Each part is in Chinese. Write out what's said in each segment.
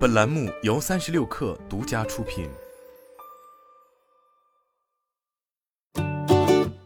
本栏目由三十六氪独家出品。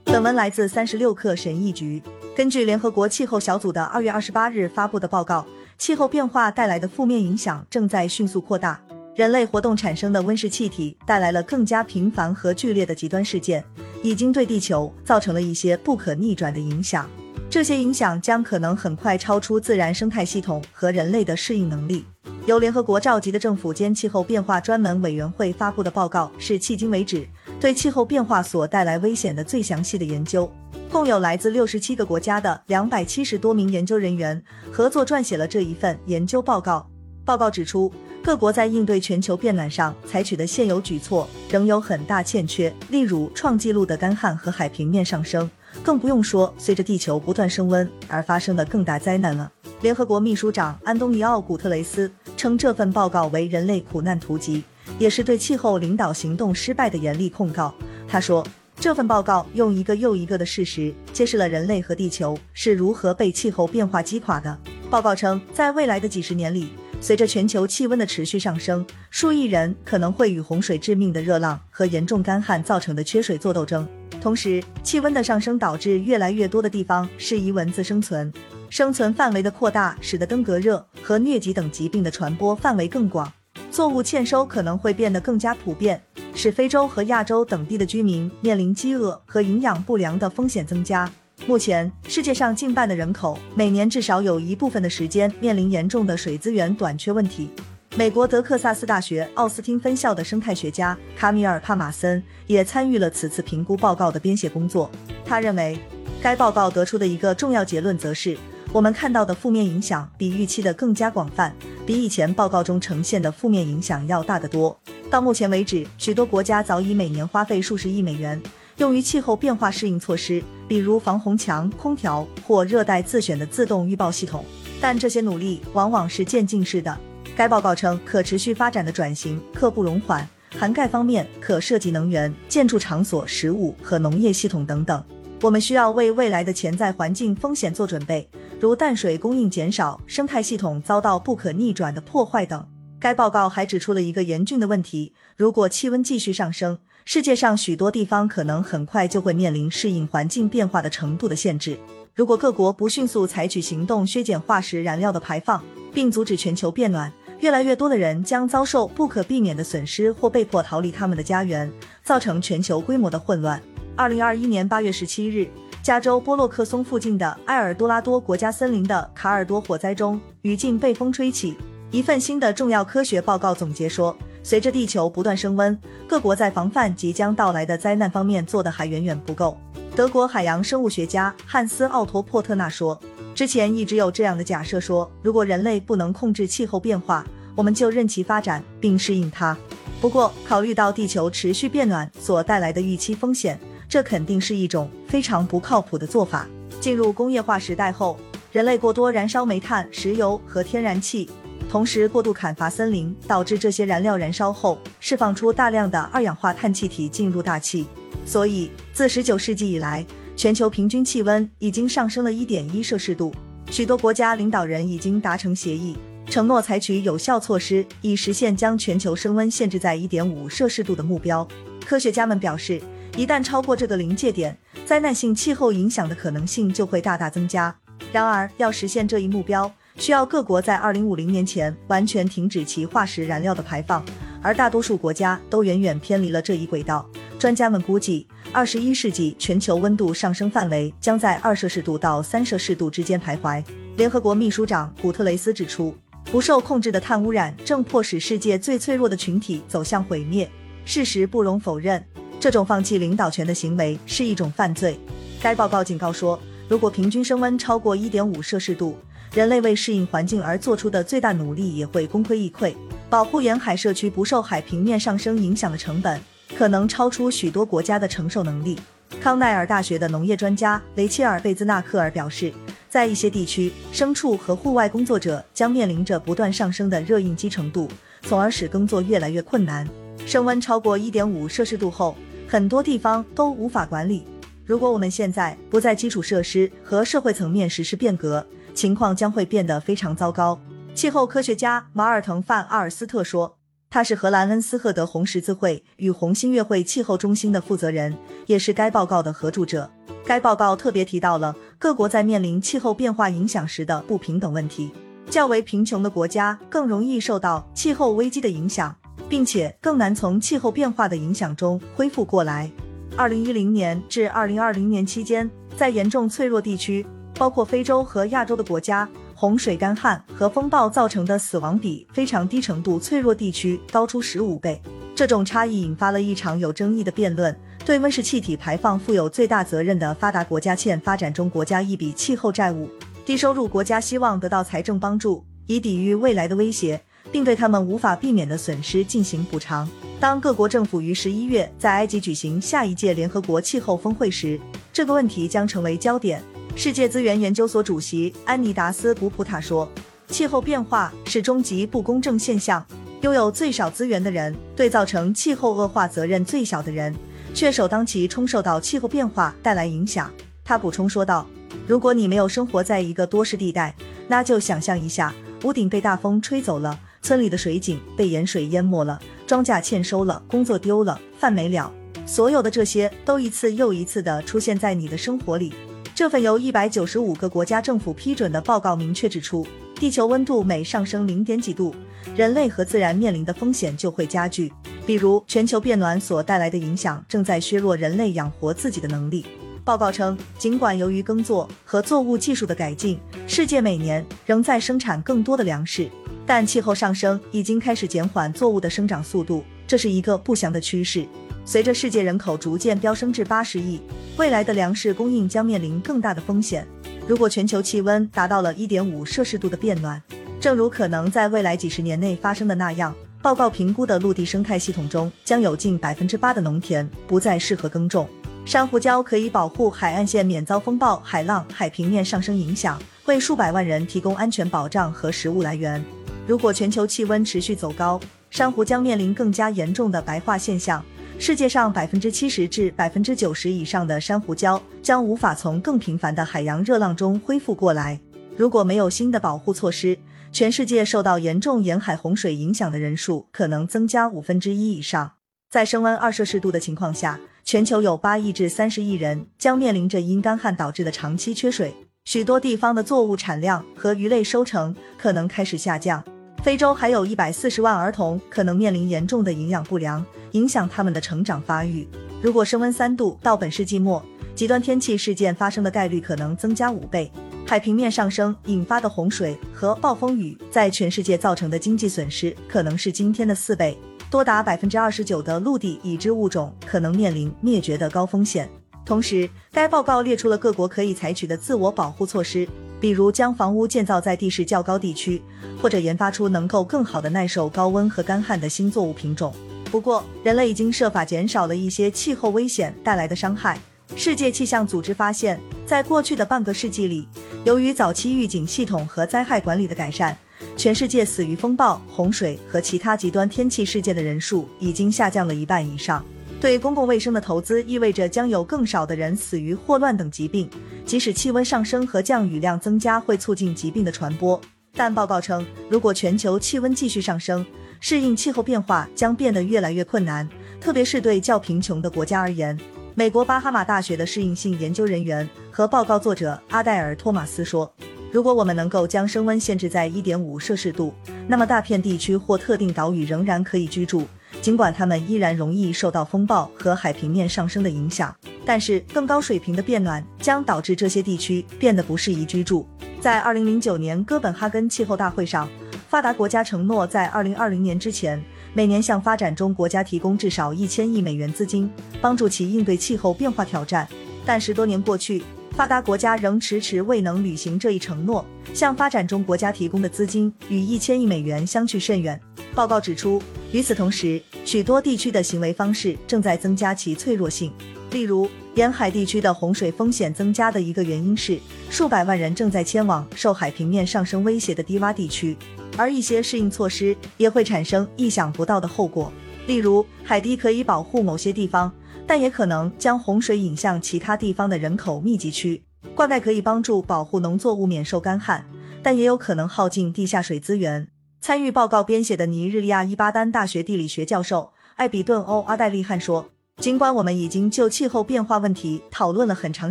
本文来自三十六氪神译局。根据联合国气候小组的二月二十八日发布的报告，气候变化带来的负面影响正在迅速扩大。人类活动产生的温室气体带来了更加频繁和剧烈的极端事件，已经对地球造成了一些不可逆转的影响。这些影响将可能很快超出自然生态系统和人类的适应能力。由联合国召集的政府间气候变化专门委员会发布的报告是迄今为止对气候变化所带来危险的最详细的研究。共有来自六十七个国家的两百七十多名研究人员合作撰写了这一份研究报告。报告指出，各国在应对全球变暖上采取的现有举措仍有很大欠缺，例如创纪录的干旱和海平面上升，更不用说随着地球不断升温而发生的更大灾难了。联合国秘书长安东尼奥·古特雷斯称这份报告为人类苦难图集，也是对气候领导行动失败的严厉控告。他说，这份报告用一个又一个的事实揭示了人类和地球是如何被气候变化击垮的。报告称，在未来的几十年里，随着全球气温的持续上升，数亿人可能会与洪水致命的热浪和严重干旱造成的缺水作斗争。同时，气温的上升导致越来越多的地方适宜蚊子生存。生存范围的扩大，使得登革热和疟疾等疾病的传播范围更广。作物欠收可能会变得更加普遍，使非洲和亚洲等地的居民面临饥饿和营养不良的风险增加。目前，世界上近半的人口每年至少有一部分的时间面临严重的水资源短缺问题。美国德克萨斯大学奥斯汀分校的生态学家卡米尔·帕马森也参与了此次评估报告的编写工作。他认为，该报告得出的一个重要结论则是。我们看到的负面影响比预期的更加广泛，比以前报告中呈现的负面影响要大得多。到目前为止，许多国家早已每年花费数十亿美元用于气候变化适应措施，比如防洪墙、空调或热带自选的自动预报系统。但这些努力往往是渐进式的。该报告称，可持续发展的转型刻不容缓，涵盖方面可涉及能源、建筑场所、食物和农业系统等等。我们需要为未来的潜在环境风险做准备。如淡水供应减少、生态系统遭到不可逆转的破坏等。该报告还指出了一个严峻的问题：如果气温继续上升，世界上许多地方可能很快就会面临适应环境变化的程度的限制。如果各国不迅速采取行动削减化石燃料的排放，并阻止全球变暖，越来越多的人将遭受不可避免的损失或被迫逃离他们的家园，造成全球规模的混乱。二零二一年八月十七日。加州波洛克松附近的埃尔多拉多国家森林的卡尔多火灾中，余烬被风吹起。一份新的重要科学报告总结说，随着地球不断升温，各国在防范即将到来的灾难方面做的还远远不够。德国海洋生物学家汉斯奥托珀特纳说：“之前一直有这样的假设，说如果人类不能控制气候变化，我们就任其发展并适应它。不过，考虑到地球持续变暖所带来的预期风险。”这肯定是一种非常不靠谱的做法。进入工业化时代后，人类过多燃烧煤炭、石油和天然气，同时过度砍伐森林，导致这些燃料燃烧后释放出大量的二氧化碳气体进入大气。所以，自十九世纪以来，全球平均气温已经上升了一点一摄氏度。许多国家领导人已经达成协议，承诺采取有效措施，以实现将全球升温限制在一点五摄氏度的目标。科学家们表示。一旦超过这个临界点，灾难性气候影响的可能性就会大大增加。然而，要实现这一目标，需要各国在二零五零年前完全停止其化石燃料的排放，而大多数国家都远远偏离了这一轨道。专家们估计，二十一世纪全球温度上升范围将在二摄氏度到三摄氏度之间徘徊。联合国秘书长古特雷斯指出，不受控制的碳污染正迫使世界最脆弱的群体走向毁灭。事实不容否认。这种放弃领导权的行为是一种犯罪。该报告警告说，如果平均升温超过1.5摄氏度，人类为适应环境而做出的最大努力也会功亏一篑。保护沿海社区不受海平面上升影响的成本，可能超出许多国家的承受能力。康奈尔大学的农业专家雷切尔·贝兹纳克尔表示，在一些地区，牲畜和户外工作者将面临着不断上升的热应激程度，从而使耕作越来越困难。升温超过1.5摄氏度后，很多地方都无法管理。如果我们现在不在基础设施和社会层面实施变革，情况将会变得非常糟糕。气候科学家马尔滕·范阿尔斯特说，他是荷兰恩斯赫德红十字会与红新月会气候中心的负责人，也是该报告的合著者。该报告特别提到了各国在面临气候变化影响时的不平等问题。较为贫穷的国家更容易受到气候危机的影响，并且更难从气候变化的影响中恢复过来。二零一零年至二零二零年期间，在严重脆弱地区，包括非洲和亚洲的国家，洪水、干旱和风暴造成的死亡比非常低程度脆弱地区高出十五倍。这种差异引发了一场有争议的辩论：对温室气体排放负有最大责任的发达国家欠发展中国家一笔气候债务。低收入国家希望得到财政帮助，以抵御未来的威胁，并对他们无法避免的损失进行补偿。当各国政府于十一月在埃及举行下一届联合国气候峰会时，这个问题将成为焦点。世界资源研究所主席安妮达斯·古普塔说：“气候变化是终极不公正现象，拥有最少资源的人对造成气候恶化责任最小的人，却首当其冲受到气候变化带来影响。”他补充说道。如果你没有生活在一个多事地带，那就想象一下，屋顶被大风吹走了，村里的水井被盐水淹没了，庄稼欠收了，工作丢了，饭没了，所有的这些都一次又一次的出现在你的生活里。这份由一百九十五个国家政府批准的报告明确指出，地球温度每上升零点几度，人类和自然面临的风险就会加剧。比如，全球变暖所带来的影响正在削弱人类养活自己的能力。报告称，尽管由于耕作和作物技术的改进，世界每年仍在生产更多的粮食，但气候上升已经开始减缓作物的生长速度，这是一个不祥的趋势。随着世界人口逐渐飙升至八十亿，未来的粮食供应将面临更大的风险。如果全球气温达到了一点五摄氏度的变暖，正如可能在未来几十年内发生的那样，报告评估的陆地生态系统中将有近百分之八的农田不再适合耕种。珊瑚礁可以保护海岸线免遭风暴、海浪、海平面上升影响，为数百万人提供安全保障和食物来源。如果全球气温持续走高，珊瑚将面临更加严重的白化现象。世界上百分之七十至百分之九十以上的珊瑚礁将无法从更频繁的海洋热浪中恢复过来。如果没有新的保护措施，全世界受到严重沿海洪水影响的人数可能增加五分之一以上。在升温二摄氏度的情况下。全球有八亿至三十亿人将面临着因干旱导致的长期缺水，许多地方的作物产量和鱼类收成可能开始下降。非洲还有一百四十万儿童可能面临严重的营养不良，影响他们的成长发育。如果升温三度到本世纪末，极端天气事件发生的概率可能增加五倍。海平面上升引发的洪水和暴风雨在全世界造成的经济损失可能是今天的四倍。多达百分之二十九的陆地已知物种可能面临灭绝的高风险。同时，该报告列出了各国可以采取的自我保护措施，比如将房屋建造在地势较高地区，或者研发出能够更好的耐受高温和干旱的新作物品种。不过，人类已经设法减少了一些气候危险带来的伤害。世界气象组织发现，在过去的半个世纪里，由于早期预警系统和灾害管理的改善。全世界死于风暴、洪水和其他极端天气事件的人数已经下降了一半以上。对公共卫生的投资意味着将有更少的人死于霍乱等疾病。即使气温上升和降雨量增加会促进疾病的传播，但报告称，如果全球气温继续上升，适应气候变化将变得越来越困难，特别是对较贫穷的国家而言。美国巴哈马大学的适应性研究人员和报告作者阿黛尔·托马斯说。如果我们能够将升温限制在一点五摄氏度，那么大片地区或特定岛屿仍然可以居住，尽管它们依然容易受到风暴和海平面上升的影响。但是，更高水平的变暖将导致这些地区变得不适宜居住。在二零零九年哥本哈根气候大会上，发达国家承诺在二零二零年之前，每年向发展中国家提供至少一千亿美元资金，帮助其应对气候变化挑战。但十多年过去，发达国家仍迟迟未能履行这一承诺，向发展中国家提供的资金与一千亿美元相去甚远。报告指出，与此同时，许多地区的行为方式正在增加其脆弱性。例如，沿海地区的洪水风险增加的一个原因是，数百万人正在迁往受海平面上升威胁的低洼地区，而一些适应措施也会产生意想不到的后果。例如，海堤可以保护某些地方。但也可能将洪水引向其他地方的人口密集区。灌溉可以帮助保护农作物免受干旱，但也有可能耗尽地下水资源。参与报告编写的尼日利亚伊巴丹大学地理学教授艾比顿·欧阿戴利汉说。尽管我们已经就气候变化问题讨论了很长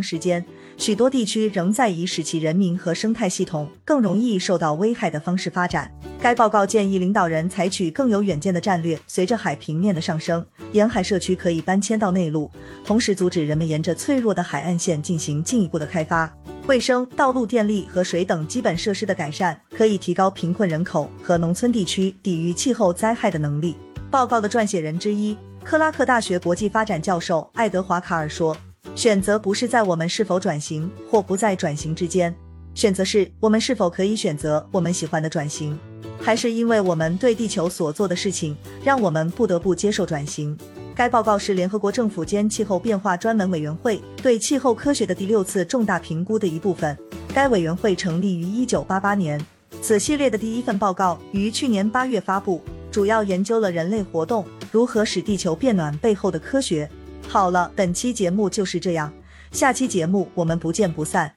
时间，许多地区仍在以使其人民和生态系统更容易受到危害的方式发展。该报告建议领导人采取更有远见的战略。随着海平面的上升，沿海社区可以搬迁到内陆，同时阻止人们沿着脆弱的海岸线进行进一步的开发。卫生、道路、电力和水等基本设施的改善，可以提高贫困人口和农村地区抵御气候灾害的能力。报告的撰写人之一。克拉克大学国际发展教授爱德华·卡尔说：“选择不是在我们是否转型或不在转型之间，选择是我们是否可以选择我们喜欢的转型，还是因为我们对地球所做的事情让我们不得不接受转型。”该报告是联合国政府间气候变化专门委员会对气候科学的第六次重大评估的一部分。该委员会成立于1988年，此系列的第一份报告于去年8月发布。主要研究了人类活动如何使地球变暖背后的科学。好了，本期节目就是这样，下期节目我们不见不散。